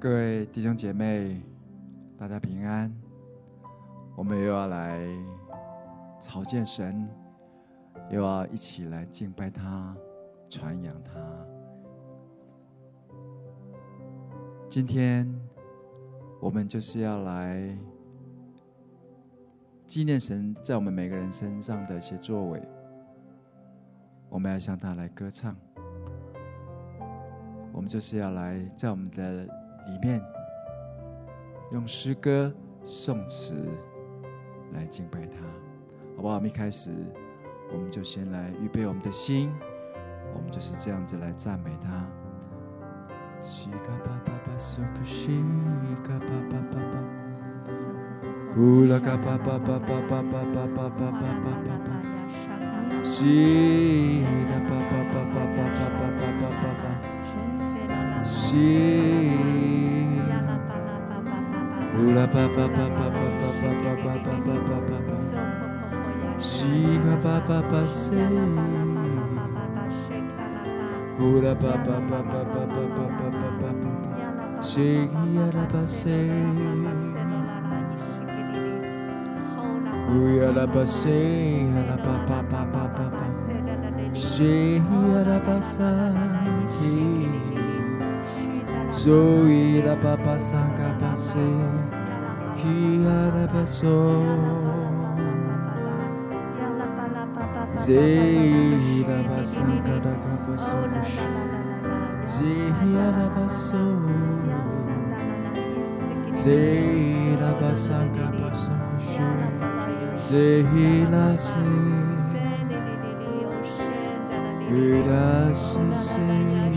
各位弟兄姐妹，大家平安。我们又要来朝见神，又要一起来敬拜他、传扬他。今天我们就是要来纪念神在我们每个人身上的一些作为，我们要向他来歌唱。我们就是要来在我们的里面用诗歌、颂词来敬拜他，好不好？我们一开始，我们就先来预备我们的心，我们就是这样子来赞美他。西嘎巴巴巴苏克西嘎巴巴巴巴，咕啦嘎巴巴巴巴巴巴巴巴巴巴巴巴，西嘎巴巴巴巴巴巴巴巴巴巴。西，乌拉巴巴巴巴巴巴巴巴巴巴巴巴巴，西哈巴巴巴西，乌拉巴巴 Zoe la papa sanga passe, kia la basso. Zei la basanga da kush, zei la basso. Zei la basanga passo kush, zei la se. Kula se se.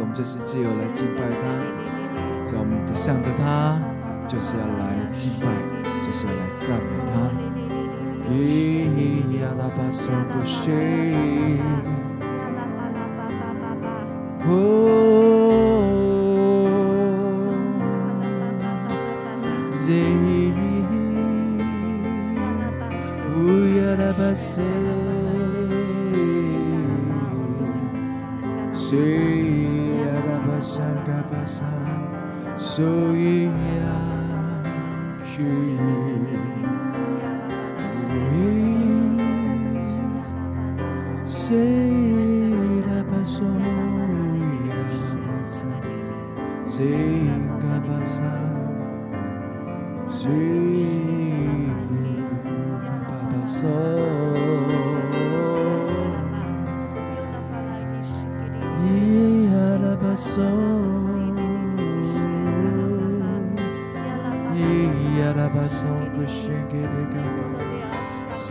我们这是自由来敬拜他，所我们向着他，就是要来敬拜，就是要来赞美他。咿呀啦巴嗦古西，呀啦巴啦巴巴巴巴，passar sorria Será passou, será passar.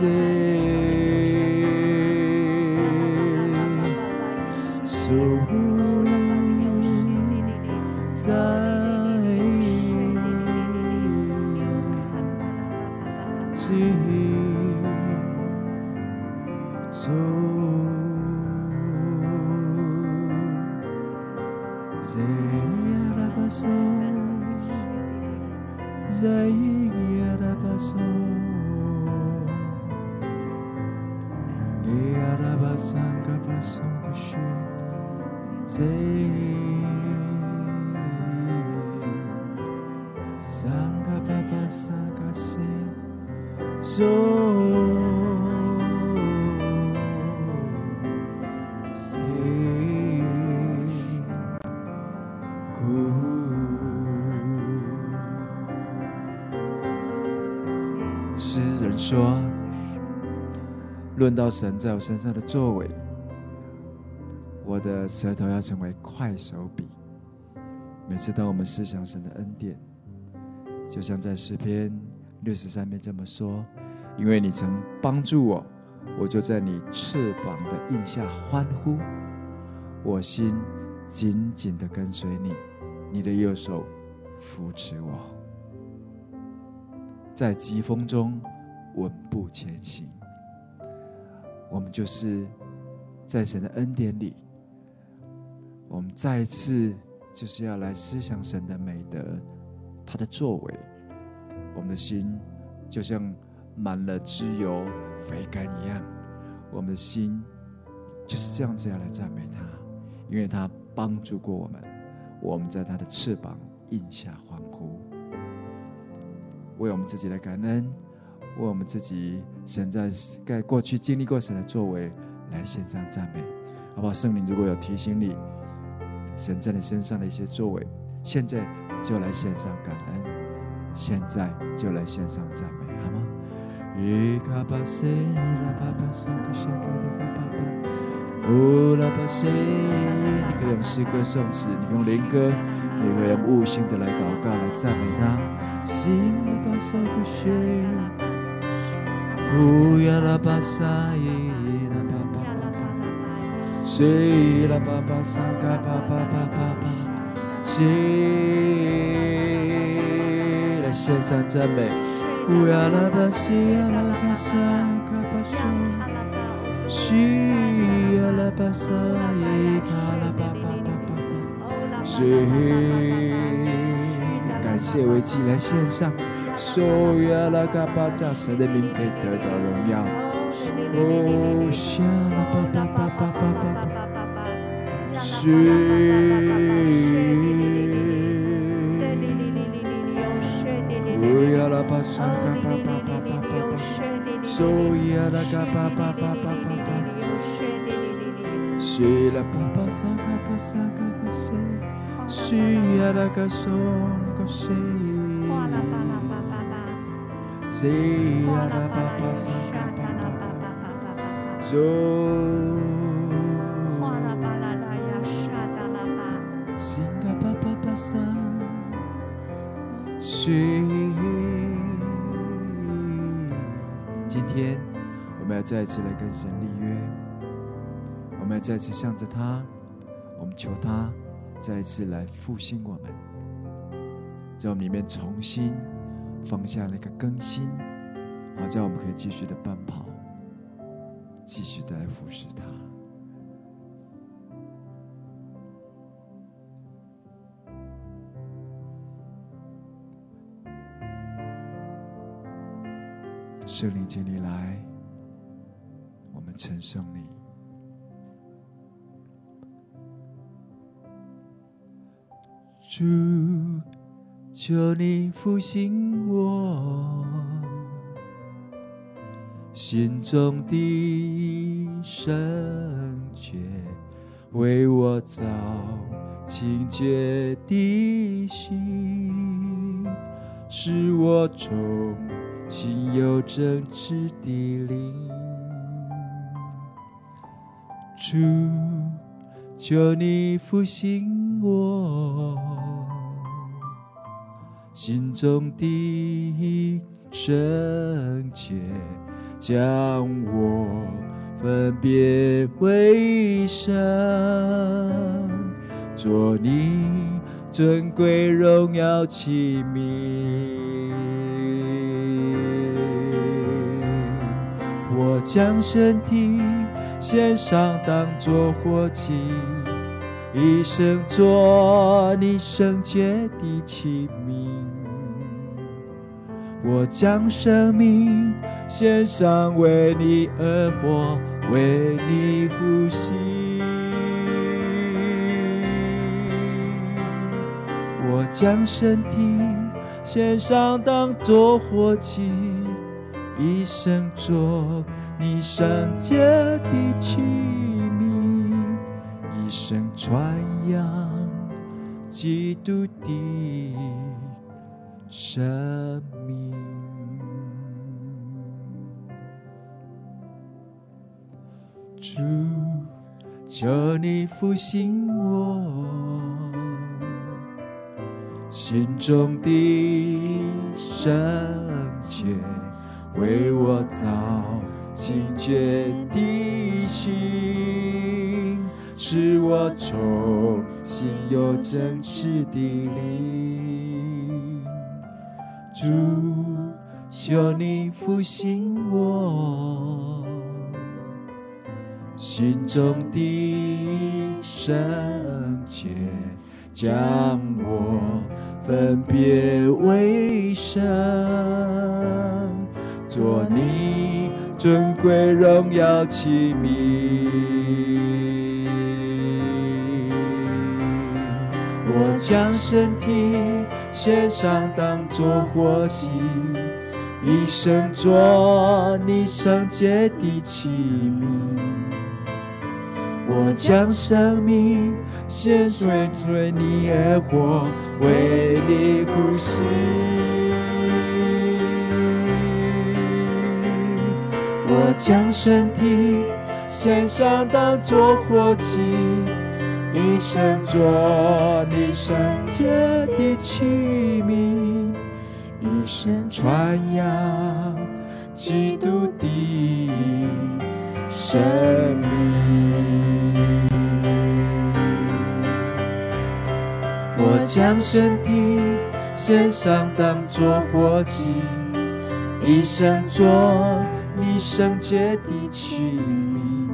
say so Zion, see so. Zayarabason, Zayarabason. sangawa songushi Sangha Baba Sangha Se So 论到神在我身上的作为，我的舌头要成为快手笔。每次当我们思想神的恩典，就像在诗篇六十三篇这么说：因为你曾帮助我，我就在你翅膀的荫下欢呼，我心紧紧的跟随你，你的右手扶持我。”在疾风中稳步前行，我们就是在神的恩典里，我们再一次就是要来思想神的美德，他的作为，我们的心就像满了脂油肥甘一样。我们的心就是这样子要来赞美他，因为他帮助过我们，我们在他的翅膀印下欢呼，为我们自己来感恩，为我们自己神在在过去经历过神的作为来献上赞美，好不好？圣灵如果有提醒你神在你身上的一些作为，现在就来献上感恩，现在就来献上赞美，好吗？你可以用诗歌颂词，你可以用灵歌，你可以用悟性的来祷告，来赞美他。乌雅拉巴桑依，那巴巴巴巴，是拉巴巴桑卡巴巴巴巴巴，是来献上赞美。乌雅拉巴是雅拉卡桑卡巴桑，是雅拉巴桑依卡拉巴巴巴巴，是感谢维基来献上。苏呀啦卡巴扎神的名可以得着荣耀，哦，西啦巴巴巴巴巴巴巴巴，西。巴沙嘎巴巴巴巴巴巴，苏伊亚拉嘎巴巴巴巴巴巴，是拉巴巴沙嘎巴沙嘎巴西，西亚拉嘎松嘎西，今天我们要再一次来跟神立约，我们要再一次向着他，我们求他再一次来复兴我们，在我们里面重新放下那个更新，好叫我们可以继续的奔跑，继续的来服侍他。圣灵，请你来，我们称颂你。主，求你复兴我心中的圣洁，为我造清洁的心，使我重新有正直的灵，主，求你复兴我心中的圣洁，将我分别为圣，做你尊贵荣耀器皿。我将身体献上，当作活祭，一生做你圣洁的器皿。我将生命献上，为你而活，为你呼吸。我将身体献上，当作活祭。一生做你圣洁的器皿，一生传扬基督的生命。主，求你复兴我心中的圣洁。为我造清洁的心，使我重新有真实的灵。主，求你复兴我心中的圣洁，将我。分别为圣，做你尊贵荣耀器皿。我将身体献上，当作活祭，一生做你圣洁的器皿。我将生命献上，为你而活，为你呼吸。我将身体献上，当作活祭。一生做你圣洁的器皿，一生传扬基督的生命。我将身体献上，当作活祭，一生做你圣洁的器皿。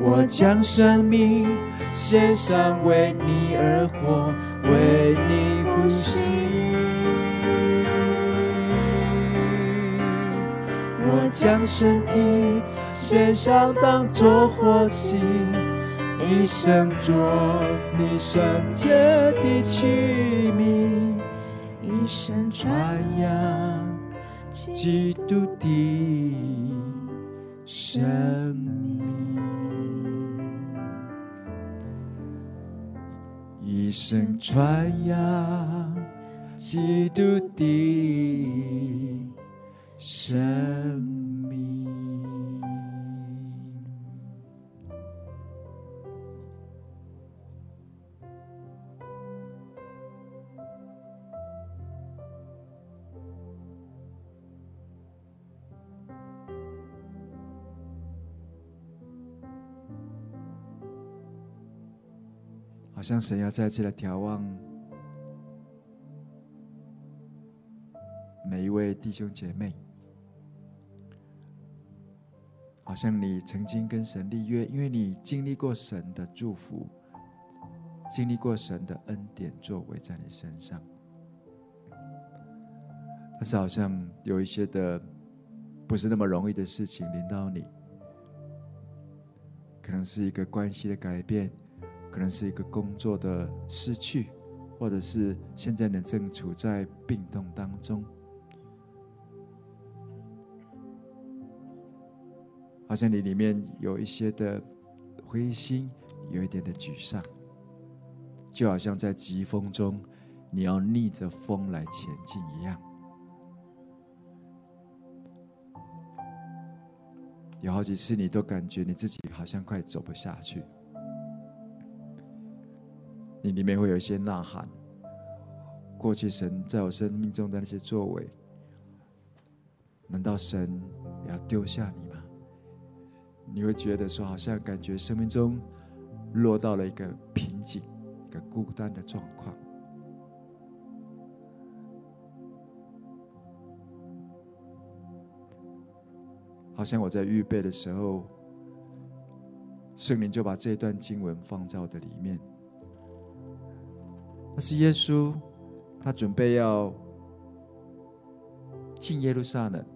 我将生命献上，为你而活，为你呼吸。我将身体献上，当作活祭，一生做你圣洁的器皿，一生传扬基督的生命。一生传扬基督的生命。像神要再次来眺望每一位弟兄姐妹，好像你曾经跟神立约，因为你经历过神的祝福，经历过神的恩典作为在你身上，但是好像有一些的不是那么容易的事情临到你，可能是一个关系的改变。可能是一个工作的失去，或者是现在你正处在病痛当中，好像你里面有一些的灰心，有一点的沮丧，就好像在疾风中，你要逆着风来前进一样。有好几次，你都感觉你自己好像快走不下去。你里面会有一些呐喊，过去神在我生命中的那些作为，难道神也要丢下你吗？你会觉得说，好像感觉生命中落到了一个瓶颈，一个孤单的状况。好像我在预备的时候，圣灵就把这段经文放在我的里面。那是耶稣，他准备要进耶路撒冷，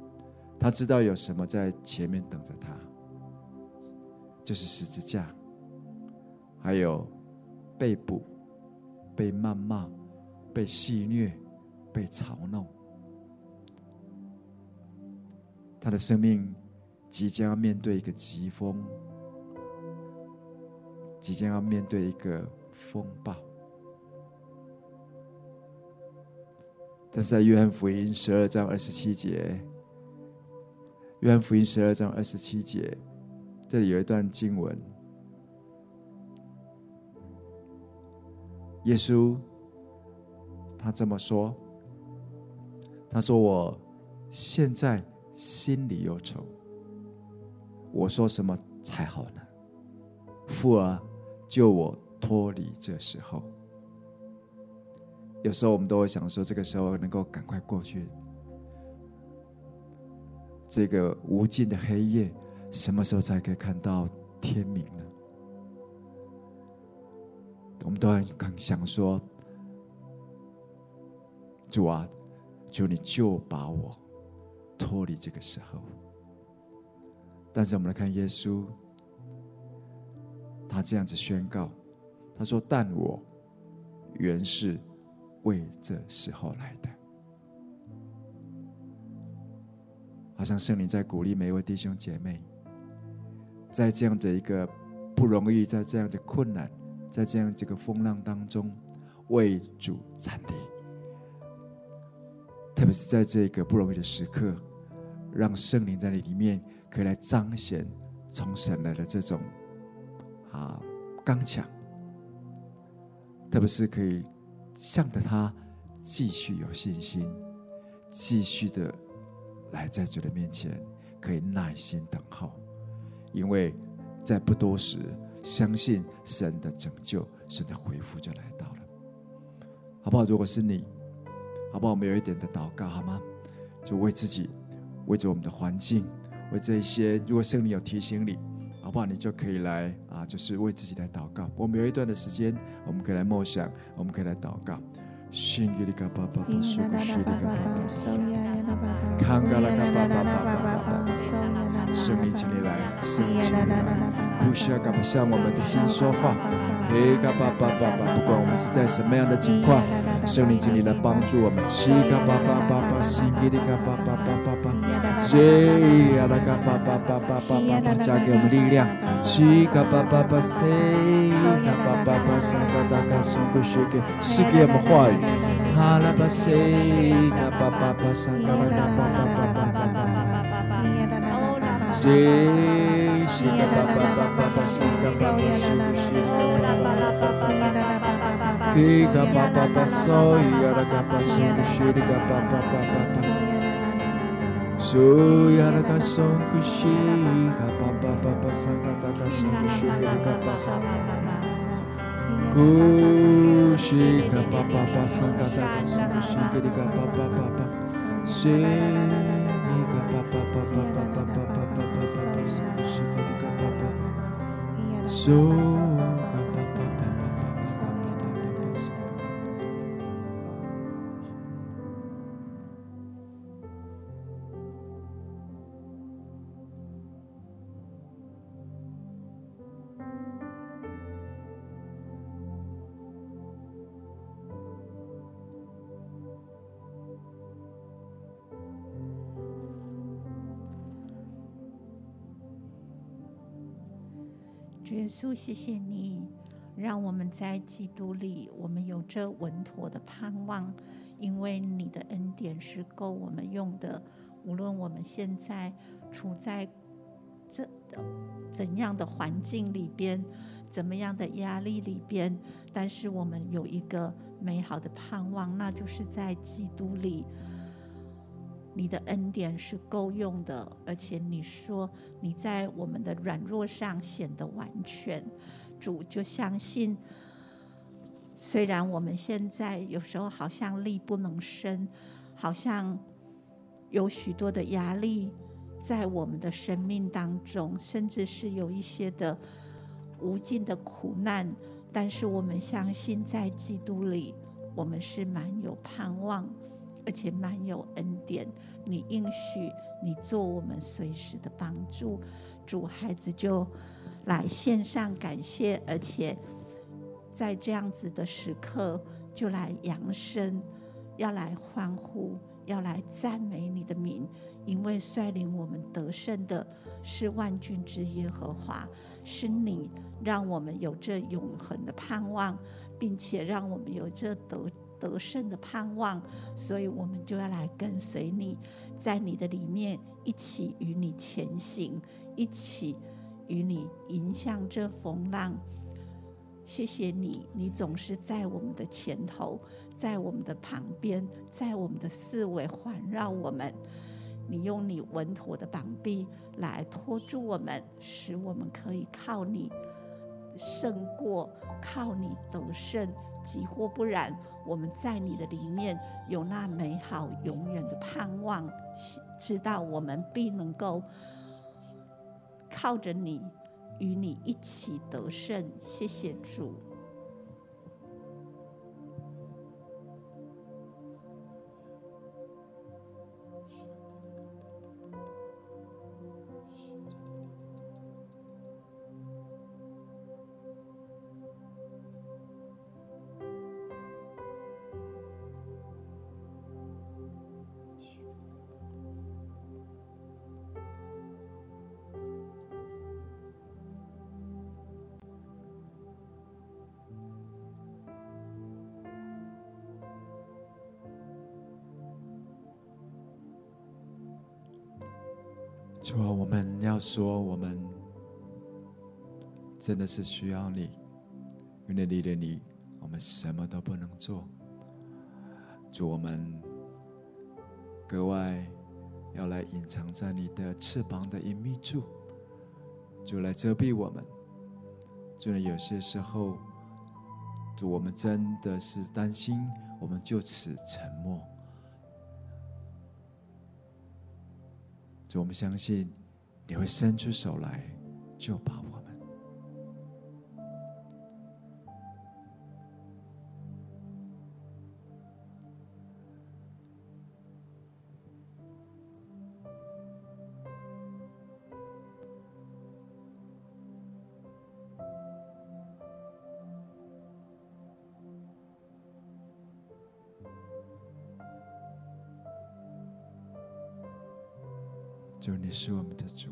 他知道有什么在前面等着他，就是十字架，还有被捕、被谩骂、被戏谑、被嘲弄，他的生命即将要面对一个疾风，即将要面对一个风暴。但是在约翰福音十二章二十七节，约翰福音十二章二十七节，这里有一段经文，耶稣他这么说：“他说我现在心里忧愁，我说什么才好呢？父啊，救我脱离这时候。”有时候我们都会想说，这个时候能够赶快过去。这个无尽的黑夜，什么时候才可以看到天明呢？我们都很想说，主啊，求你救把我脱离这个时候。但是我们来看耶稣，他这样子宣告，他说：“但我原是为这时候来的。”好像圣灵在鼓励每一位弟兄姐妹，在这样的一个不容易，在这样的困难，在这样这个风浪当中，为主站立。特别是在这个不容易的时刻，让圣灵在你里面可以来彰显从神来的这种啊刚强，特别是可以向着他继续有信心，继续的来在主的面前可以耐心等候，因为在不多时，相信神的拯救、神的恢复就来到了，好不好？如果是你。好不好？我们有一点的祷告，好吗？就为自己，为着我们的环境，为这一些。如果圣灵有提醒你，好不好？你就可以来啊，就是为自己来祷告。我们有一段的时间，我们可以来默想，我们可以来祷告。圣吉利嘎巴巴巴，苏格西利嘎巴巴，康嘎拉嘎巴巴巴巴巴巴，圣灵请你来，圣灵请你来，呼西亚嘎巴向我们的心说话，嘿嘎巴巴巴巴，不管我们是在什么样的境况，圣灵请你来帮助我们，西嘎巴巴巴巴，圣吉利嘎巴巴巴，耶亚拉嘎巴巴巴巴巴巴，加给我们力量，西嘎巴巴巴塞，嘎巴巴巴沙嘎达嘎松古西给，赐给我们话语。哈拉巴塞，嘎巴巴巴桑嘎巴巴巴巴巴巴，巴巴巴巴巴桑嘎巴巴苏西嘎巴巴巴巴巴，嘿嘎巴巴巴索伊亚拉嘎巴苏西的嘎巴巴巴巴巴，苏亚拉嘎巴巴巴巴桑嘎达嘎松古西的嘎巴巴巴巴。呼吸，嘎巴巴巴，桑嘎达嘎苏呼吸，给你嘎巴巴巴巴，西尼嘎巴巴巴巴巴巴巴巴巴巴巴巴，苏呼吸，给你耶稣，谢谢你，让我们在基督里，我们有着稳妥的盼望，因为你的恩典是够我们用的。无论我们现在处在这怎样的环境里边，怎么样的压力里边，但是我们有一个美好的盼望，那就是在基督里。你的恩典是够用的，而且你说你在我们的软弱上显得完全，主就相信。虽然我们现在有时候好像力不能胜，好像有许多的压力在我们的生命当中，甚至是有一些的无尽的苦难，但是我们相信在基督里，我们是满有盼望。而且满有恩典，你应许你做我们随时的帮助，主孩子就来献上感谢，而且在这样子的时刻就来扬声，要来欢呼，要来赞美你的名，因为率领我们得胜的是万军之耶和华，是你让我们有这永恒的盼望，并且让我们有这得。得胜的盼望，所以我们就要来跟随你，在你的里面一起与你前行，一起与你迎向这风浪。谢谢你，你总是在我们的前头，在我们的旁边，在我们的四围环绕我们。你用你稳妥的膀臂来托住我们，使我们可以靠你胜过，靠你得胜。急或不然，我们在你的里面有那美好永远的盼望，知道我们必能够靠着你，与你一起得胜。谢谢主。说，我们真的是需要你，因为离了你，我们什么都不能做。主，我们格外要来隐藏在你的翅膀的隐秘处，主来遮蔽我们。就有些时候，主，我们真的是担心，我们就此沉默。主，我们相信你会伸出手来救把我。就，你是我们的主，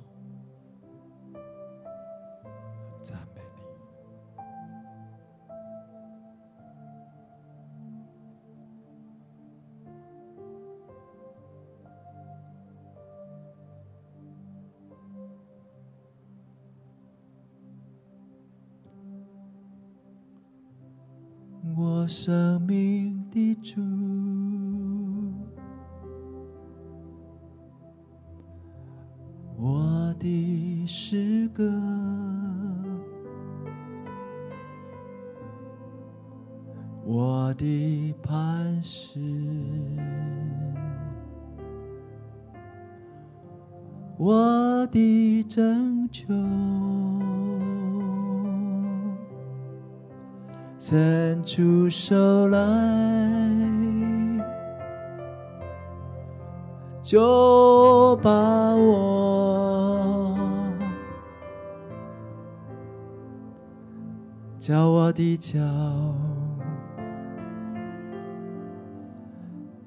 我的脚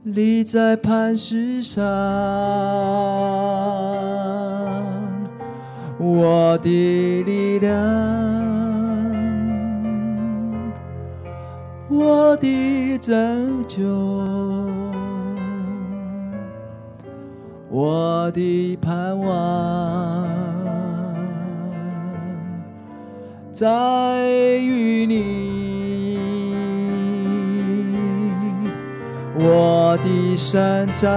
立在磐石上。我的力量，我的拯救，我的盼望，在你，我的山寨。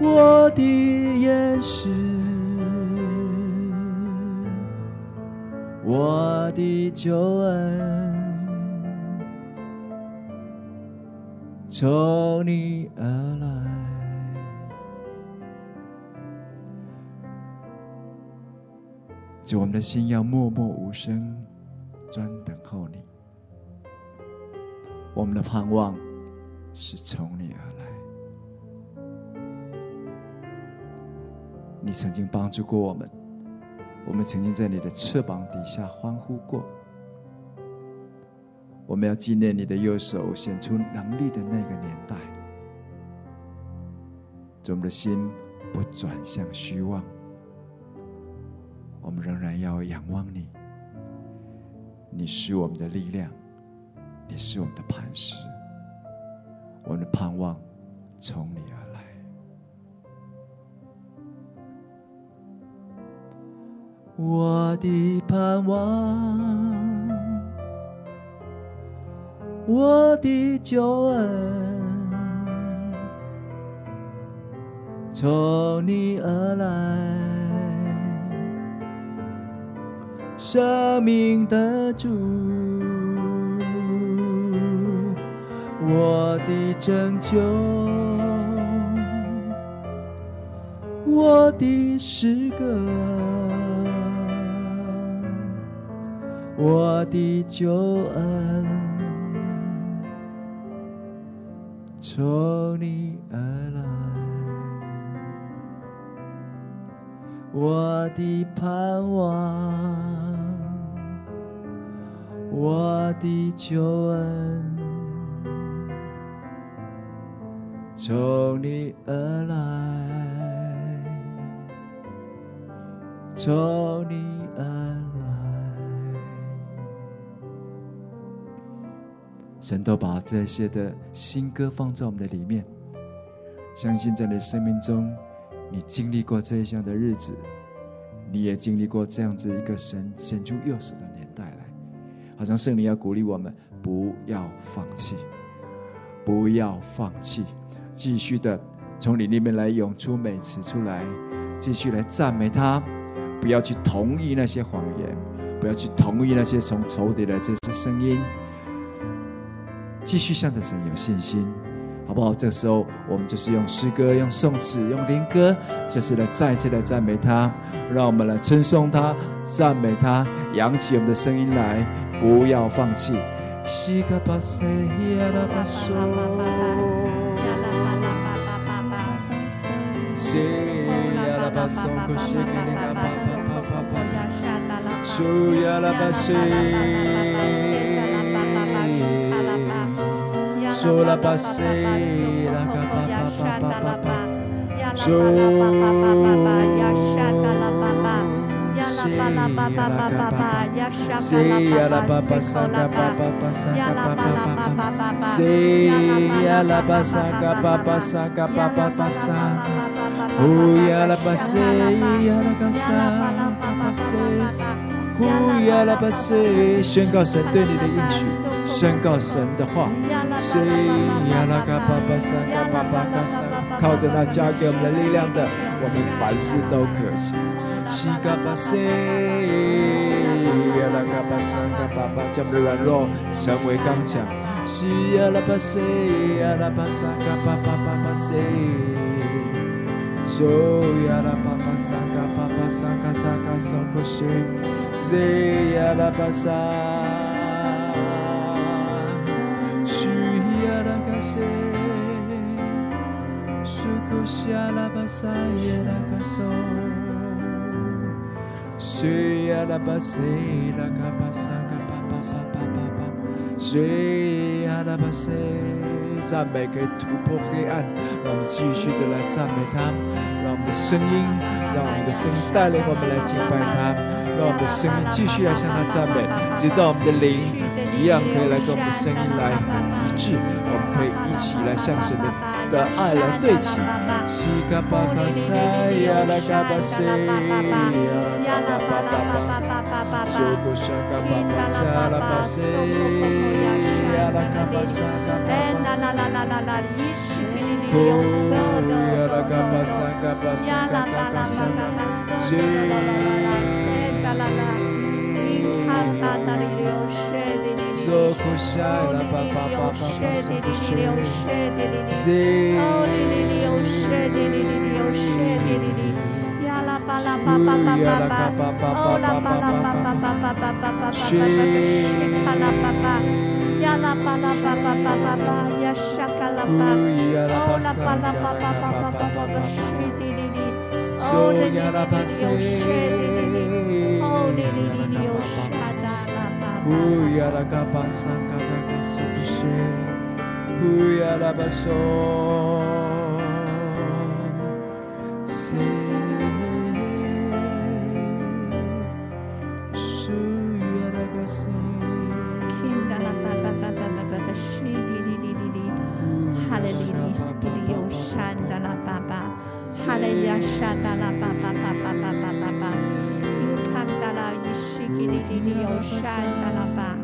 我的岩石，我的救恩，从你而来。就我们的心要默默无声，专等候你。我们的盼望是从你而来。你曾经帮助过我们，我们曾经在你的翅膀底下欢呼过。我们要纪念你的右手显出能力的那个年代，我们的心不转向虚妄，我们仍然要仰望你。你是我们的力量，你是我们的磐石，我们的盼望从你而来。我的盼望，我的救恩，从你而来，生命的主，我的拯救，我的诗歌。我的救恩从你而来，我的盼望，我的救恩从你而来，从你而来。神都把这些的新歌放在我们的里面，相信在你的生命中，你经历过这一项的日子，你也经历过这样子一个神伸出右手的年代来，好像圣灵要鼓励我们，不要放弃，不要放弃，继续的从你里面来涌出美词出来，继续来赞美他，不要去同意那些谎言，不要去同意那些从仇敌的这些声音。继续向着神有信心，好不好？这时候，我们就是用诗歌、用颂词、用灵歌，就是来再次来赞美他。让我们来称颂他、赞美他，扬起我们的声音来，不要放弃。呀拉巴巴沙嘎巴巴巴沙嘎巴巴巴巴，西呀拉巴沙嘎巴巴沙嘎巴巴巴沙，乌呀拉巴西呀拉嘎沙嘎巴西，乌呀拉巴西，宣告神对你的应许。宣告神的话，谁呀啦嘎巴巴沙嘎巴巴嘎沙，靠着那加给我们的力量的，我们凡事都可行。la capasanga papa jam le lalo samwe kancha si ala passe ala pasanga papa papa se so ala papa sanga papa sanga taka sanko she ze ala pasa su ala kase su kushi ala pasa ala kaso 谁呀啦巴沙。谁呀啦巴沙耶拉嘎索，谁呀啦巴西拉嘎巴沙嘎巴巴巴巴巴巴，谁呀啦巴西赞美可以突破黑暗，让我们继续的来赞美他，让我们的声音，让我们的声音带领我们来敬拜他，让我们的声音继续来向他赞美，直到我们的灵。一样可以来跟我们的声音来一致，我们可以一起来向神的的爱来对齐。西嘎巴卡塞呀啦嘎巴塞呀啦嘎巴巴巴巴，苏古沙嘎巴巴沙啦巴塞呀啦嘎巴沙嘎巴巴，呼呀啦嘎巴沙嘎巴沙嘎达嘎沙嘎，西啦啦啦，伊卡塔塔里流。苏库沙拉巴巴巴 soko shara pa pa pa pa pa soko shara ze Oh, Hallelujah. Shadala ba ba ba ba ba ba ba. 给你，给你，有善的拉吧。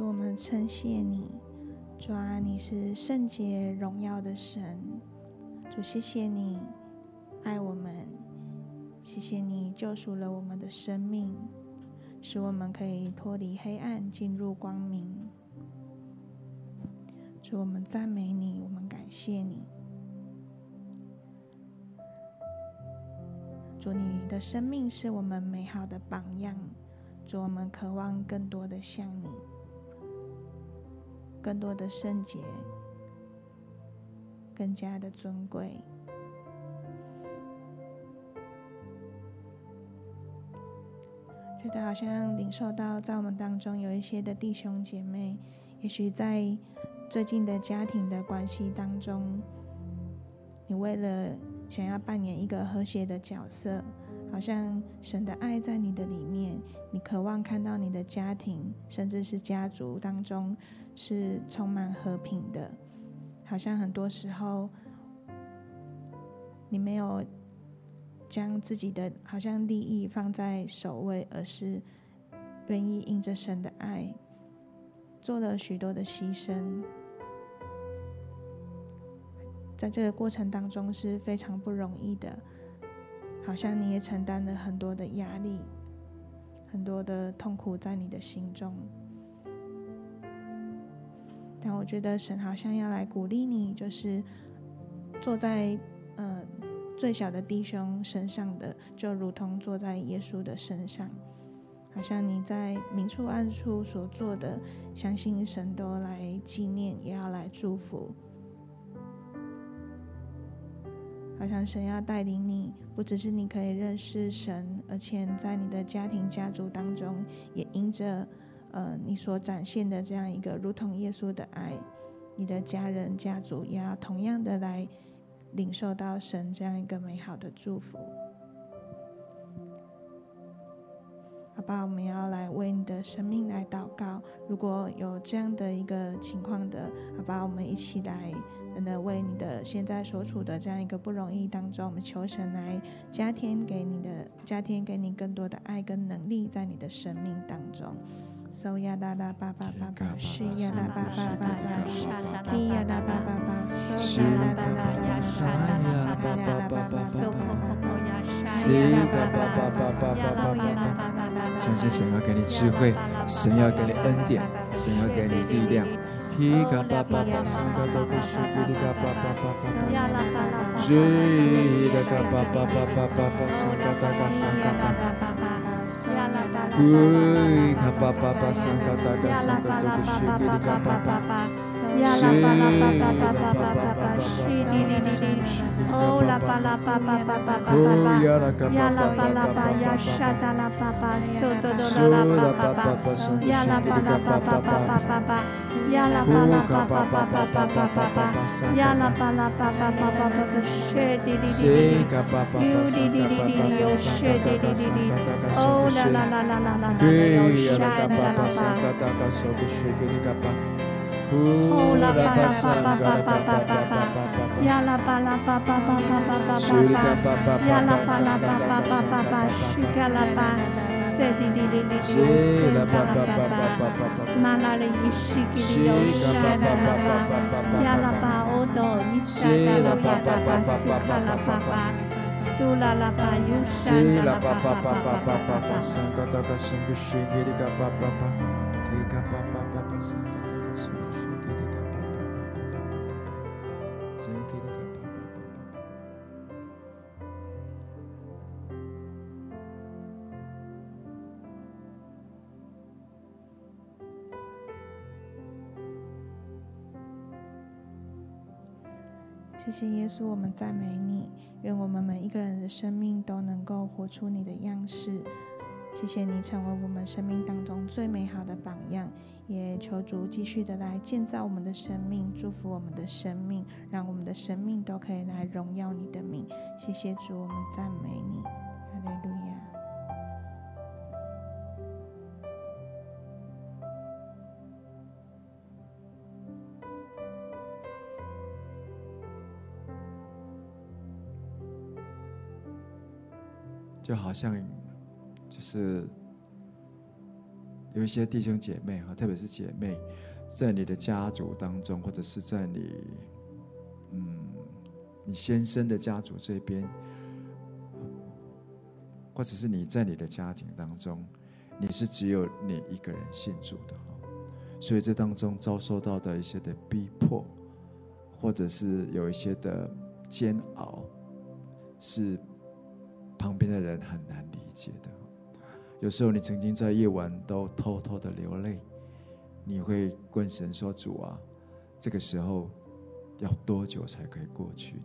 主，我们称谢你，主啊，你是圣洁荣耀的神，主，谢谢你爱我们，谢谢你救赎了我们的生命，使我们可以脱离黑暗，进入光明。主，我们赞美你，我们感谢你。主，你的生命是我们美好的榜样。主，我们渴望更多的像你，更多的圣洁，更加的尊贵。觉得好像领受到，在我们当中有一些的弟兄姐妹，也许在最近的家庭的关系当中，你为了想要扮演一个和谐的角色，好像神的爱在你的里面，你渴望看到你的家庭，甚至是家族当中是充满和平的。好像很多时候，你没有将自己的好像利益放在首位，而是愿意因着神的爱，做了许多的牺牲。在这个过程当中是非常不容易的，好像你也承担了很多的压力，很多的痛苦在你的心中。但我觉得神好像要来鼓励你，就是坐在呃最小的弟兄身上的，就如同坐在耶稣的身上，好像你在明处暗处所做的，相信神都来纪念，也要来祝福。好像神要带领你，不只是你可以认识神，而且在你的家庭家族当中，也因着呃你所展现的这样一个如同耶稣的爱，你的家人家族也要同样的来领受到神这样一个美好的祝福。好吧，我们要来为你的生命来祷告。如果有这样的一个情况的，好吧，我们一起来，真的为你的现在所处的这样一个不容易当中，我们求神来加添给你的，加添给你更多的爱跟能力，在你的生命当中。搜呀啦啦叭叭叭叭，是呀啦叭叭叭叭，是呀啦叭叭叭，是呀啦叭叭叭，是呀啦叭叭叭叭，是呀啦叭叭叭叭叭，相信神要给你智慧，神要给你恩典，神要给你力量。提嘎巴巴巴，上嘎巴巴是咕噜嘎巴巴巴巴，日嘎巴巴巴巴巴巴，上嘎巴嘎上嘎巴巴巴巴。Ui, capa papa sanka taka sanka toku shikiri capa papa. Shiri capa papa sanka shikiri capa papa. Oh, yara capa papa papa shata la papa soto do la papa. Yala papa papa papa papa. 巴巴，呀啦巴啦巴呀沙达啦巴巴，嗦哆哆啦啦巴巴巴，呀啦巴啦巴巴巴巴巴巴，呀啦巴啦巴巴巴巴巴巴巴巴，呀啦巴啦巴巴巴巴巴巴西哩哩哩哩，呦哩哩哩哩哩呦西哩哩哩哩，哦。啦啦啦啦啦啦啦啦，有山的啦吧。哦啦吧 Sula la payu shanda la pa pa pa pa pa pa pa sanga ta ka sanga shingiri ka pa pa pa ki ka pa pa pa pa sanga 谢谢耶稣，我们赞美你。愿我们每一个人的生命都能够活出你的样式。谢谢你成为我们生命当中最美好的榜样，也求主继续的来建造我们的生命，祝福我们的生命，让我们的生命都可以来荣耀你的名。谢谢主，我们赞美你，哈利。就好像，就是有一些弟兄姐妹哈，特别是姐妹，在你的家族当中，或者是在你嗯你先生的家族这边，或者是你在你的家庭当中，你是只有你一个人信主的哈，所以这当中遭受到的一些的逼迫，或者是有一些的煎熬，是旁边的人很难理解的。有时候你曾经在夜晚都偷偷的流泪，你会问神说：“主啊，这个时候要多久才可以过去呢？”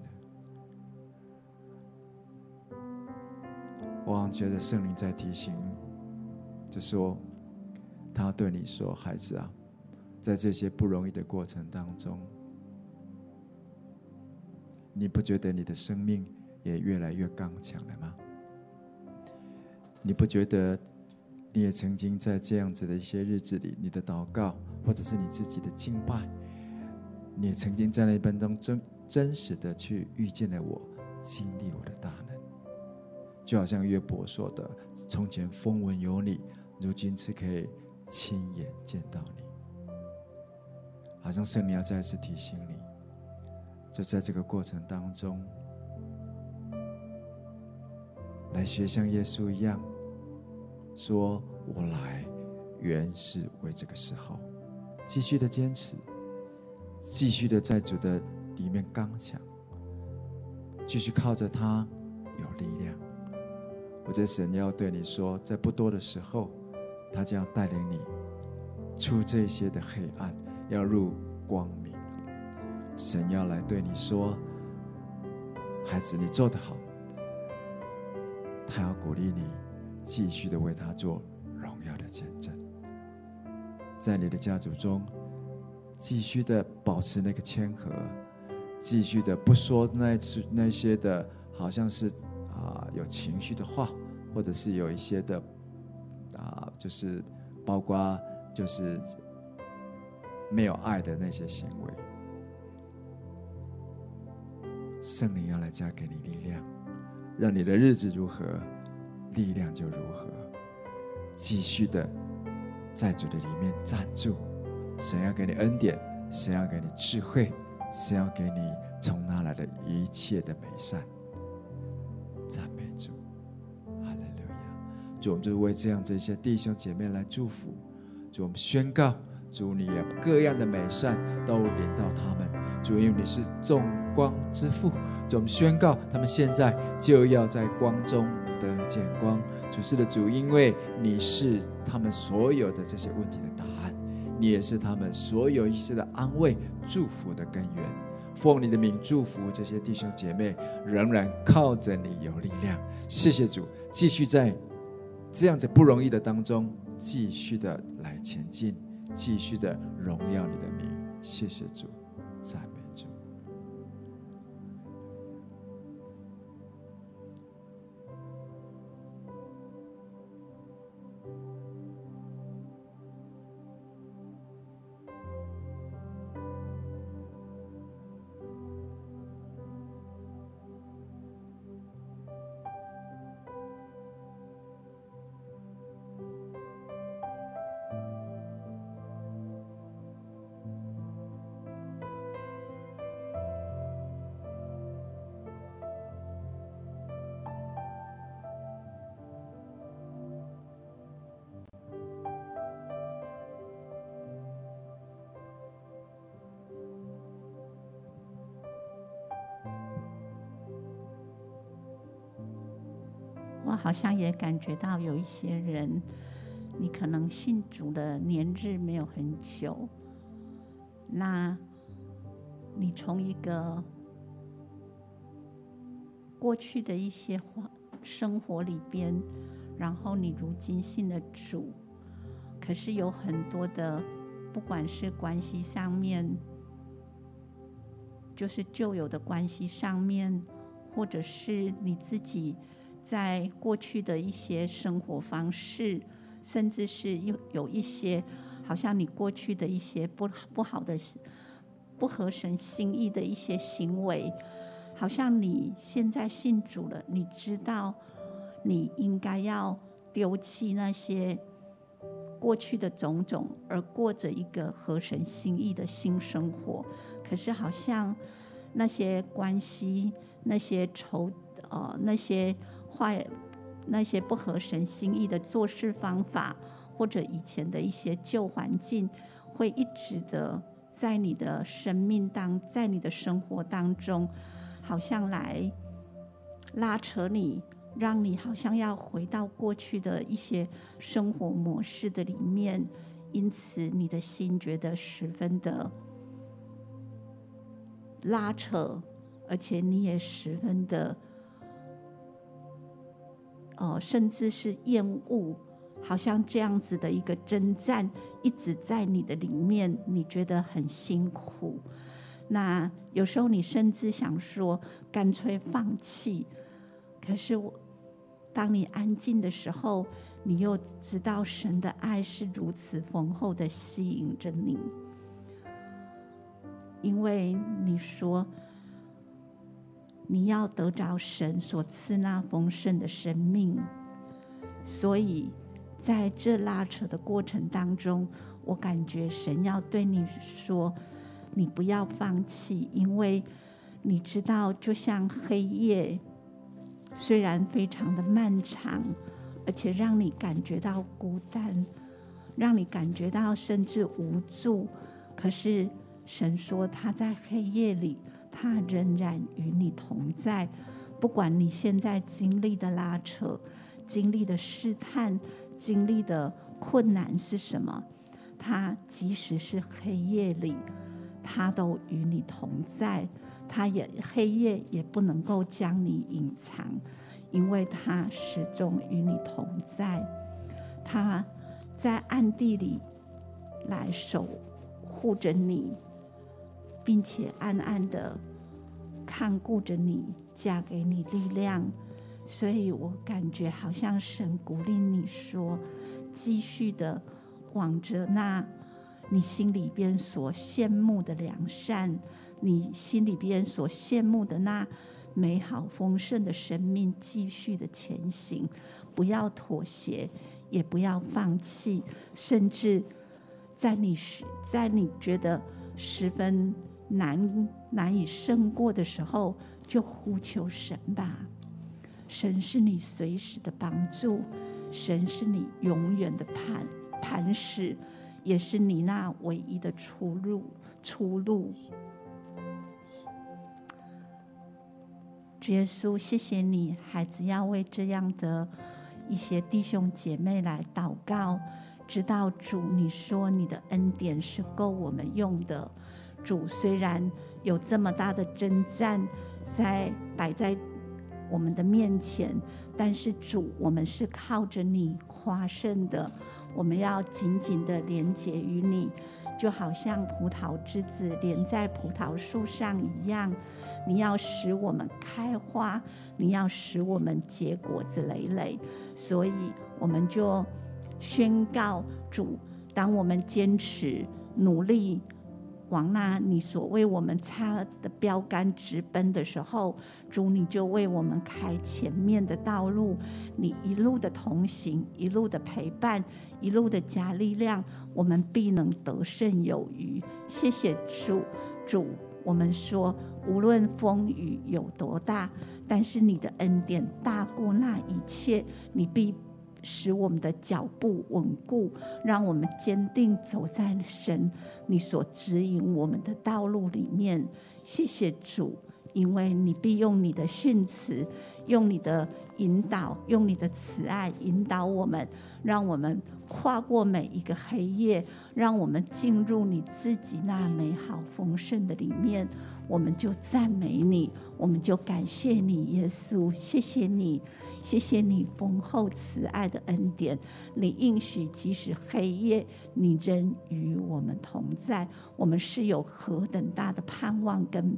我好像觉得圣灵在提醒，就说他对你说：“孩子啊，在这些不容易的过程当中，你不觉得你的生命也越来越刚强了吗？”你不觉得你也曾经在这样子的一些日子里，你的祷告或者是你自己的敬拜，你也曾经在那当中真真实的去遇见了我，经历我的大能，就好像约伯说的：“从前风闻有你，如今只可以亲眼见到你。”好像圣灵要再次提醒你，就在这个过程当中，来学像耶稣一样。说：“我来，原是为这个时候，继续的坚持，继续的在主的里面刚强，继续靠着他有力量。我觉得神要对你说，在不多的时候，他将带领你出这些的黑暗，要入光明。神要来对你说，孩子，你做得好。他要鼓励你。”继续的为他做荣耀的见证，在你的家族中，继续的保持那个谦和，继续的不说那次那些的，好像是啊有情绪的话，或者是有一些的啊，就是包括就是没有爱的那些行为。圣灵要来加给你力量，让你的日子如何？力量就如何，继续的在主的里面站住。神要给你恩典，神要给你智慧，神要给你从哪来的一切的美善。赞美主，哈利路亚！主，我们就是为这样这些弟兄姐妹来祝福。主，我们宣告，主，你也各样的美善都临到他们。主，因为你是众光之父。主，我们宣告，他们现在就要在光中。得见光，主是的主，因为你是他们所有的这些问题的答案，你也是他们所有一些的安慰、祝福的根源。奉你的名祝福这些弟兄姐妹，仍然靠着你有力量。谢谢主，继续在这样子不容易的当中，继续的来前进，继续的荣耀你的名。谢谢主，赞美。好像也感觉到有一些人，你可能信主的年日没有很久，那你从一个过去的一些生活里边，然后你如今信了主，可是有很多的，不管是关系上面，就是旧有的关系上面，或者是你自己。在过去的一些生活方式，甚至是有有一些，好像你过去的一些不不好的、不合神心意的一些行为，好像你现在信主了，你知道你应该要丢弃那些过去的种种而过着一个合神心意的新生活，可是好像那些关系、那些仇、呃、那些坏、那些不合神心意的做事方法，或者以前的一些旧环境，会一直的在你的生命当，在你的生活当中，好像来拉扯你。让你好像要回到过去的一些生活模式的里面，因此你的心觉得十分的拉扯，而且你也十分的，哦，甚至是厌恶，好像这样子的一个征战一直在你的里面，你觉得很辛苦。那有时候你甚至想说干脆放弃，可是我。当你安静的时候，你又知道神的爱是如此丰厚的吸引着你，因为你说你要得着神所赐那丰盛的生命，所以在这拉扯的过程当中，我感觉神要对你说，你不要放弃，因为你知道，就像黑夜。虽然非常的漫长，而且让你感觉到孤单，让你感觉到甚至无助，可是神说他在黑夜里，他仍然与你同在。不管你现在经历的拉扯、经历的试探、经历的困难是什么，他即使是黑夜里，他都与你同在。他也黑夜也不能够将你隐藏，因为他始终与你同在。他在暗地里来守护着你，并且暗暗的看顾着你，加给你力量。所以我感觉好像神鼓励你说，继续的往着那你心里边所羡慕的良善。你心里边所羡慕的那美好丰盛的生命，继续的前行，不要妥协，也不要放弃，甚至在你在你觉得十分难难以胜过的时候，就呼求神吧。神是你随时的帮助，神是你永远的磐磐石，也是你那唯一的出路出路。耶稣，谢谢你，孩子要为这样的一些弟兄姐妹来祷告。知道主，你说你的恩典是够我们用的。主，虽然有这么大的征战在摆在我们的面前，但是主，我们是靠着你夸胜的。我们要紧紧的连接于你，就好像葡萄枝子连在葡萄树上一样。你要使我们开花，你要使我们结果子累累，所以我们就宣告主：当我们坚持努力往那你所为我们插的标杆直奔的时候，主你就为我们开前面的道路，你一路的同行，一路的陪伴，一路的加力量，我们必能得胜有余。谢谢主，主。我们说，无论风雨有多大，但是你的恩典大过那一切，你必使我们的脚步稳固，让我们坚定走在神你所指引我们的道路里面。谢谢主，因为你必用你的训词，用你的引导，用你的慈爱引导我们，让我们跨过每一个黑夜。让我们进入你自己那美好丰盛的里面，我们就赞美你，我们就感谢你，耶稣，谢谢你，谢谢你丰厚慈爱的恩典。你应许，即使黑夜，你仍与我们同在。我们是有何等大的盼望跟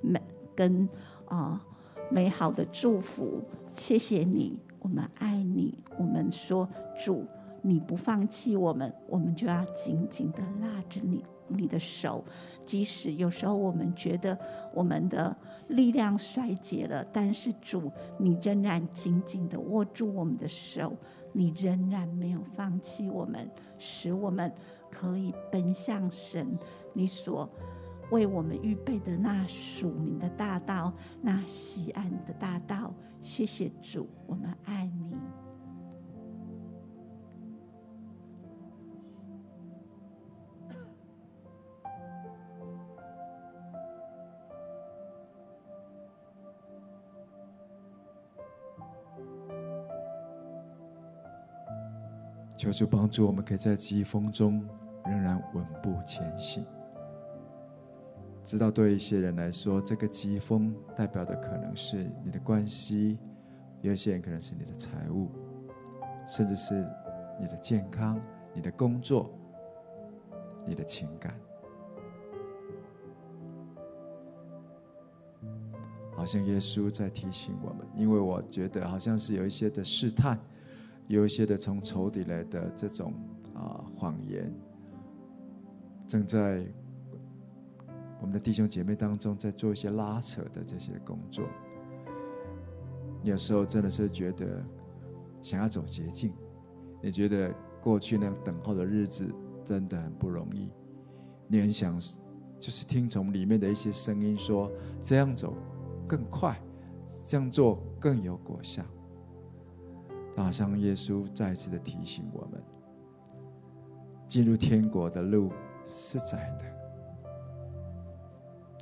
美跟啊美好的祝福。谢谢你，我们爱你。我们说主。你不放弃我们，我们就要紧紧的拉着你你的手，即使有时候我们觉得我们的力量衰竭了，但是主，你仍然紧紧的握住我们的手，你仍然没有放弃我们，使我们可以奔向神，你所为我们预备的那属名的大道，那锡安的大道。谢谢主，我们爱你。求主帮助我们，可以在疾风中仍然稳步前行。知道对一些人来说，这个疾风代表的可能是你的关系，有些人可能是你的财务，甚至是你的健康、你的工作、你的情感。好像耶稣在提醒我们，因为我觉得好像是有一些的试探。有一些的从仇敌来的这种啊谎言，正在我们的弟兄姐妹当中在做一些拉扯的这些工作。有时候真的是觉得想要走捷径，你觉得过去那等候的日子真的很不容易，你很想就是听从里面的一些声音说这样走更快，这样做更有果效。马上耶稣再次的提醒我们，进入天国的路是窄的。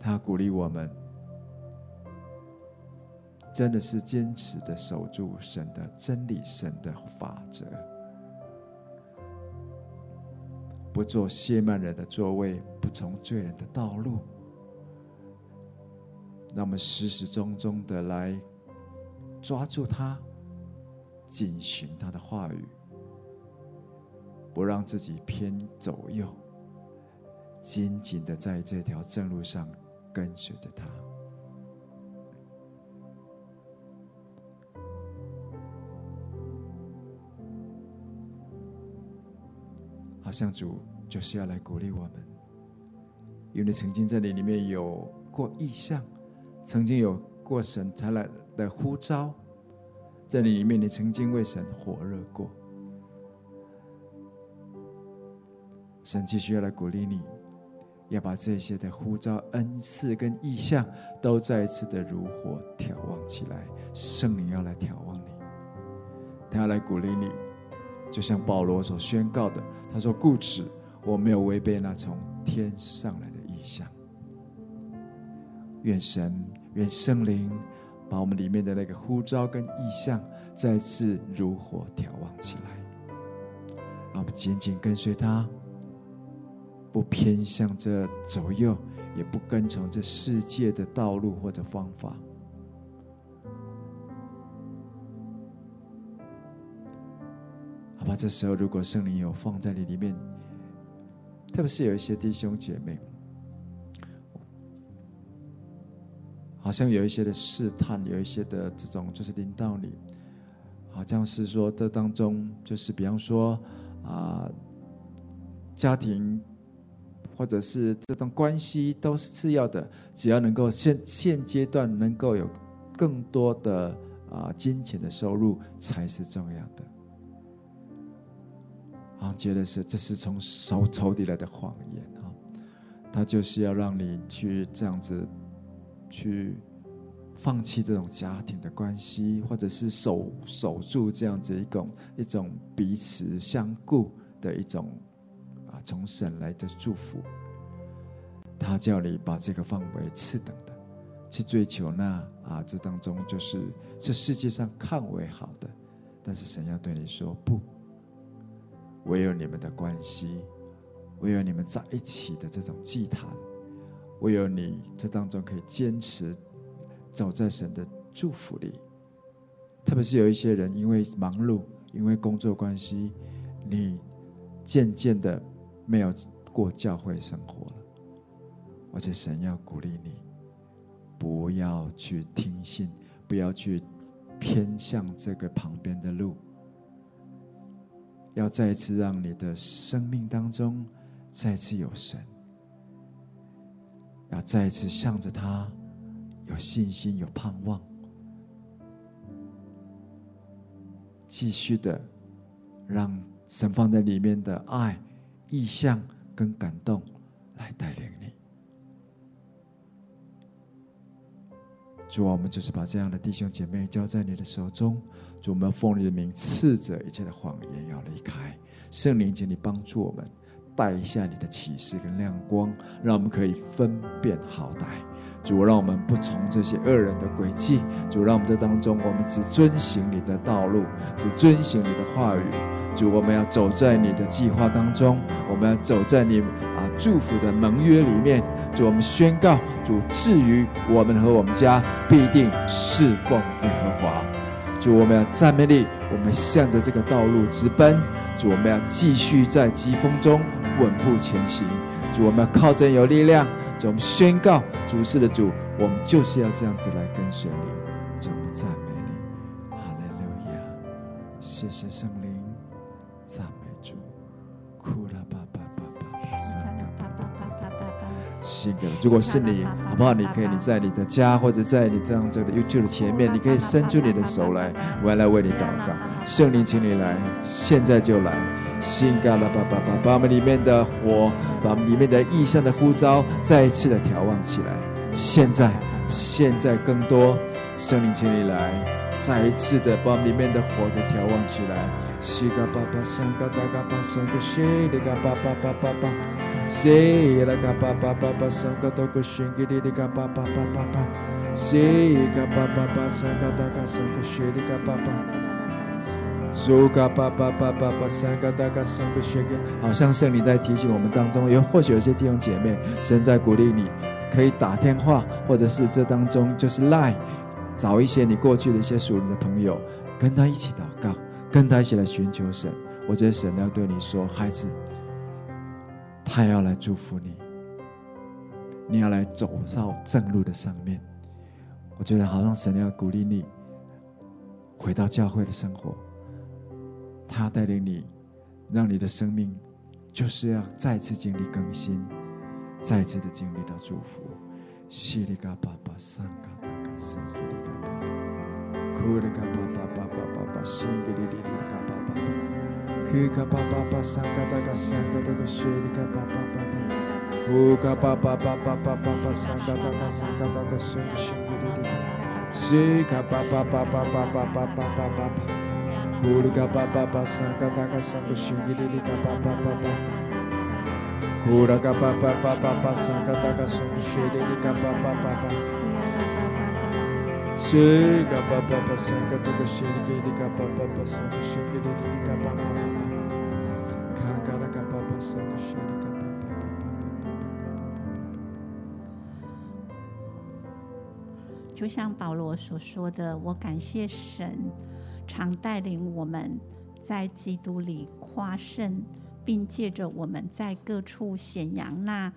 他鼓励我们，真的是坚持的守住神的真理、神的法则，不做亵慢人的座位，不从罪人的道路。让我们始始终终的来抓住他。谨行他的话语，不让自己偏左右，紧紧的在这条正路上跟随着他。好像主就是要来鼓励我们，因为曾经在你里面有过意象，曾经有过神才来的呼召。在你里面，你曾经为神火热过，神继续要来鼓励你，要把这些的呼召、恩赐跟意象都再一次的如火眺望起来。圣灵要来眺望你，他要来鼓励你，就像保罗所宣告的，他说：“故此，我没有违背那从天上来的意象。”愿神，愿圣灵。把我们里面的那个呼召跟意象再次如火眺望起来，让我们紧紧跟随他，不偏向这左右，也不跟从这世界的道路或者方法。好吧，这时候如果圣灵有放在你里面，特别是有一些弟兄姐妹。好像有一些的试探，有一些的这种就是临到你，好像是说这当中就是比方说啊，家庭或者是这段关系都是次要的，只要能够现现阶段能够有更多的啊金钱的收入才是重要的。啊，觉得是这是从仇仇敌来的谎言啊，他就是要让你去这样子。去放弃这种家庭的关系，或者是守守住这样子一种一种彼此相顾的一种啊，从神来的祝福。他叫你把这个放为次等的，去追求那啊，这当中就是这世界上看为好的，但是神要对你说不，唯有你们的关系，唯有你们在一起的这种祭坛。唯有你这当中可以坚持走在神的祝福里，特别是有一些人因为忙碌，因为工作关系，你渐渐的没有过教会生活了。而且神要鼓励你，不要去听信，不要去偏向这个旁边的路，要再一次让你的生命当中再次有神。要再一次向着他有信心、有盼望，继续的让神放在里面的爱、意向跟感动来带领你。主啊，我们就是把这样的弟兄姐妹交在你的手中。主，我们奉你的名斥责一切的谎言，要离开。圣灵，请你帮助我们，带一下你的启示跟亮光，让我们可以分辨好歹。主，让我们不从这些恶人的轨迹。主，让我们在当中，我们只遵行你的道路，只遵行你的话语。主，我们要走在你的计划当中，我们要走在你啊祝福的盟约里面。主，我们宣告，主，至于我们和我们家，必定侍奉耶和华。主，我们要赞美你，我们向着这个道路直奔。主，我们要继续在疾风中稳步前行。主，我们要靠真有力量。主，我们宣告，主是的主，我们就是要这样子来跟随你。主，我们赞美你，哈利路亚，谢谢圣灵，赞美吧。信个，如果是你，好不好？你可以你在你的家或者在你这样这个 YouTube 的前面，你可以伸出你的手来，我要来为你祷告。圣灵，请你来，现在就来。信个了吧吧吧，把我们里面的火，把我们里面的异象的呼召再一次的调旺起来。现在，现在更多，圣灵，请你来。再一次的把里面的火给调旺起来。西嘎巴巴三嘎达嘎巴三个西里嘎巴巴巴巴巴，西拉嘎巴巴巴巴三个多个宣给里里嘎巴巴巴巴巴，西嘎巴巴巴三嘎达嘎三个西里嘎巴巴，苏嘎巴巴巴巴巴三嘎达嘎三个宣给。好像圣灵在提醒我们当中，有或许有些弟兄姐妹，神在鼓励你，可以打电话，或者是这当中就是 Line。找一些你过去的一些属灵的朋友，跟他一起祷告，跟他一起来寻求神。我觉得神要对你说，孩子，他要来祝福你，你要来走到正路的上面。我觉得好像神要鼓励你回到教会的生活，他带领你，让你的生命就是要再次经历更新，再次的经历到祝福。西里嘎巴巴桑嘎达 Kurka papa papa papa kapa papa. Papa papa sangka taka sangka taka shiri kapa papa. Papa papa papa sangka taka papa papa papa di papa papa papa papa papa. Kurka papa papa sangka taka sangka singgi di papa papa papa. Kurka papa papa papa sangka taka sangka kapa papa papa. 就像保罗所说的，我感谢神，常带领我们在基督里夸胜，并借着我们在各处显扬那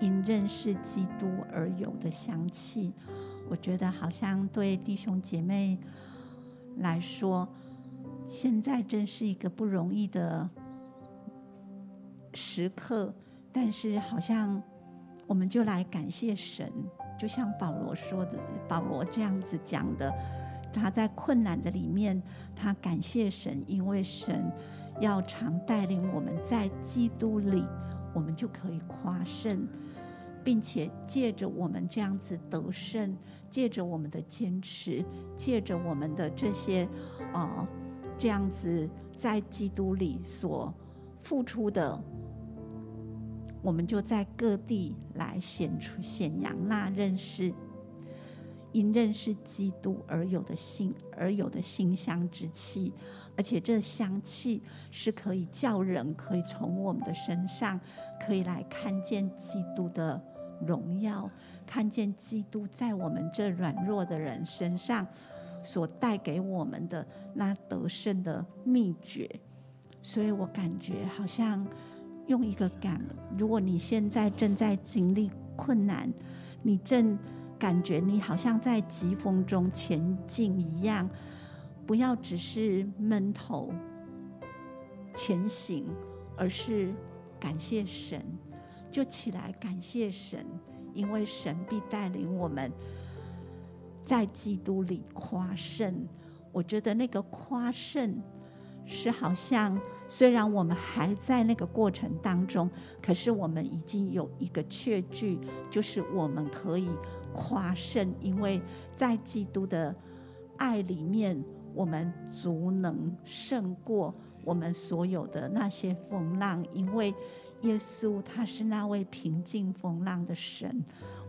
因认识基督而有的香气。我觉得好像对弟兄姐妹来说，现在真是一个不容易的时刻。但是好像我们就来感谢神，就像保罗说的，保罗这样子讲的，他在困难的里面，他感谢神，因为神。要常带领我们在基督里，我们就可以夸胜，并且借着我们这样子得胜，借着我们的坚持，借着我们的这些，呃，这样子在基督里所付出的，我们就在各地来显出显扬那认识因认识基督而有的心而有的馨香之气。而且这香气是可以叫人可以从我们的身上，可以来看见基督的荣耀，看见基督在我们这软弱的人身上所带给我们的那得胜的秘诀。所以我感觉好像用一个感，如果你现在正在经历困难，你正感觉你好像在疾风中前进一样。不要只是闷头前行，而是感谢神，就起来感谢神，因为神必带领我们在基督里夸胜。我觉得那个夸胜是好像，虽然我们还在那个过程当中，可是我们已经有一个确据，就是我们可以夸胜，因为在基督的爱里面，我们足能胜过我们所有的那些风浪，因为耶稣他是那位平静风浪的神。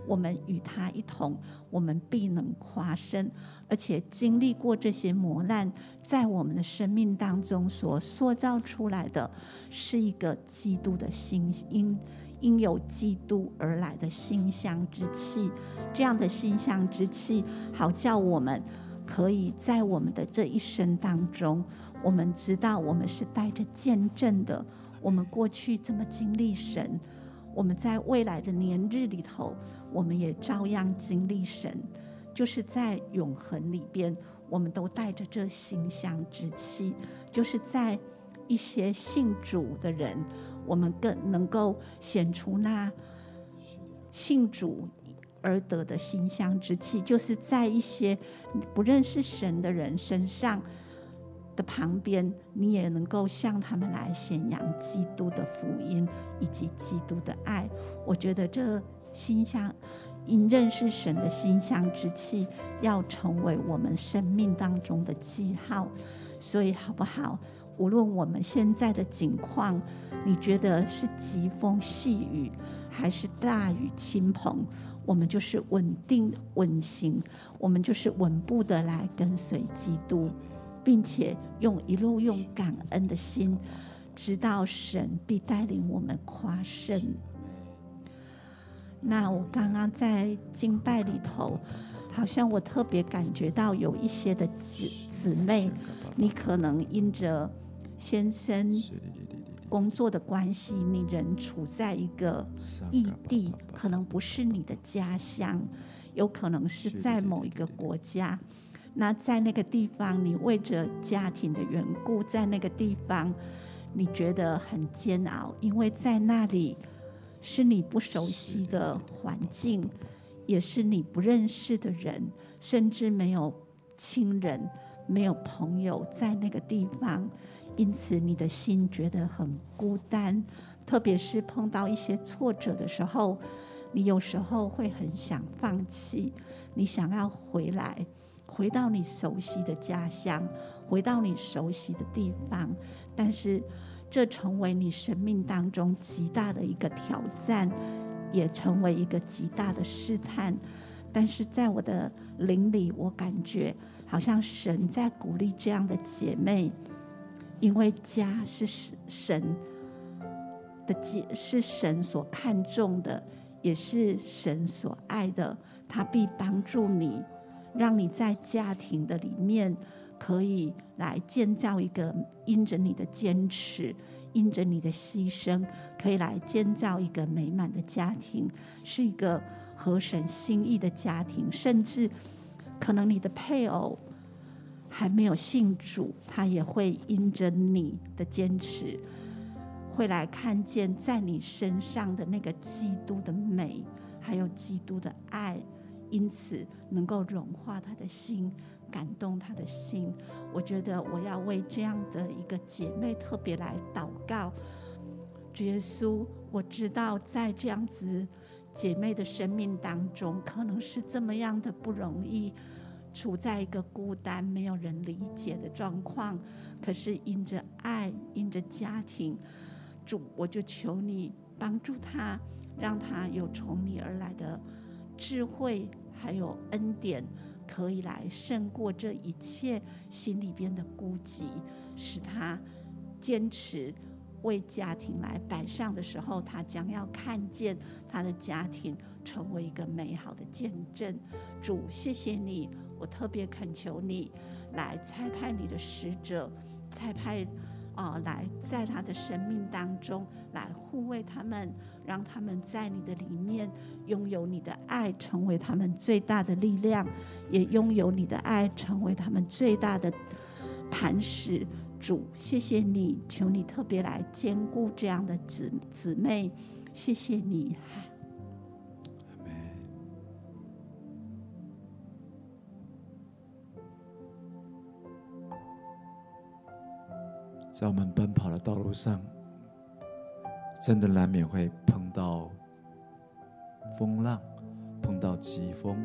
我们与他一同，我们必能夸胜，而且经历过这些磨难，在我们的生命当中所塑造出来的，是一个基督的心因因有基督而来的馨香之气。这样的馨香之气，好叫我们可以在我们的这一生当中，我们知道我们是带着见证的。我们过去怎么经历神，我们在未来的年日里头。我们也照样经历神，就是在永恒里边，我们都带着这馨香之气，就是在一些信主的人，我们更能够显出那信主而得的馨香之气，就是在一些不认识神的人身上的旁边，你也能够向他们来宣扬基督的福音以及基督的爱。我觉得这。馨香，因认识神的馨香之气，要成为我们生命当中的记号。所以，好不好？无论我们现在的境况，你觉得是疾风细雨，还是大雨倾盆，我们就是稳定稳行，我们就是稳步的来跟随基督，并且用一路用感恩的心，直到神必带领我们夸胜。那我刚刚在敬拜里头，好像我特别感觉到有一些的姊姊妹，你可能因着先生工作的关系，你人处在一个异地，可能不是你的家乡，有可能是在某一个国家。那在那个地方，你为着家庭的缘故，在那个地方，你觉得很煎熬，因为在那里。是你不熟悉的环境，也是你不认识的人，甚至没有亲人、没有朋友在那个地方，因此你的心觉得很孤单。特别是碰到一些挫折的时候，你有时候会很想放弃，你想要回来，回到你熟悉的家乡，回到你熟悉的地方，但是。这成为你生命当中极大的一个挑战，也成为一个极大的试探。但是在我的灵里，我感觉好像神在鼓励这样的姐妹，因为家是神的家，是神所看重的，也是神所爱的。他必帮助你，让你在家庭的里面。可以来建造一个因着你的坚持，因着你的牺牲，可以来建造一个美满的家庭，是一个合神心意的家庭。甚至可能你的配偶还没有信主，他也会因着你的坚持，会来看见在你身上的那个基督的美，还有基督的爱，因此能够融化他的心。感动他的心，我觉得我要为这样的一个姐妹特别来祷告。主耶稣，我知道在这样子姐妹的生命当中，可能是这么样的不容易，处在一个孤单、没有人理解的状况。可是因着爱，因着家庭，主，我就求你帮助她，让她有从你而来的智慧，还有恩典。可以来胜过这一切心里边的孤寂，使他坚持为家庭来摆上的时候，他将要看见他的家庭成为一个美好的见证。主，谢谢你，我特别恳求你来差派你的使者，差派。啊、来在他的生命当中来护卫他们，让他们在你的里面拥有你的爱成为他们最大的力量也拥有你的爱成为他们最大的磐石。主谢谢你求你特别来兼顾这样的姊姊妹谢谢你。哈在我们奔跑的道路上真的难免会碰到风浪，碰到疾风。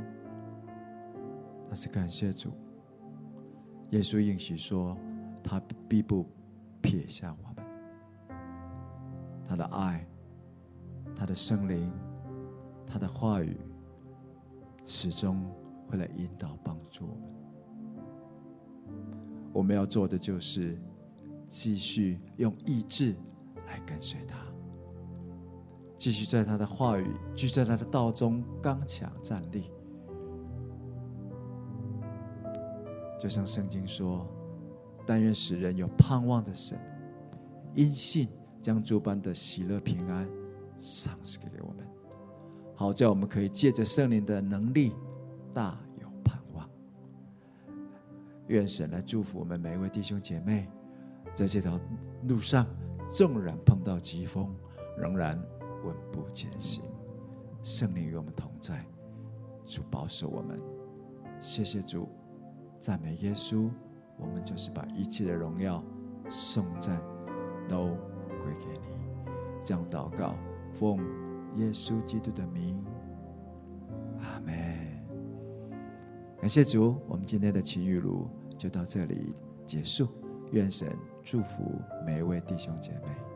但是感谢主，耶稣应许说，他必不撇下我们。他的爱，他的圣灵，他的话语，始终会来引导帮助我们。我们要做的就是。继续用意志来跟随他，继续在他的话语，继续在他的道中刚强站立。就像圣经说：“但愿使人有盼望的神，因信将诸般的喜乐平安赏赐给我们，好叫我们可以借着圣灵的能力大有盼望。”愿神来祝福我们每一位弟兄姐妹。在这条路上，纵然碰到疾风，仍然稳步前行。圣灵与我们同在，主保守我们。谢谢主，赞美耶稣。我们就是把一切的荣耀、颂赞都归给你。这样祷告，奉耶稣基督的名，阿门。感谢主，我们今天的晴雨露就到这里结束。愿神祝福每一位弟兄姐妹。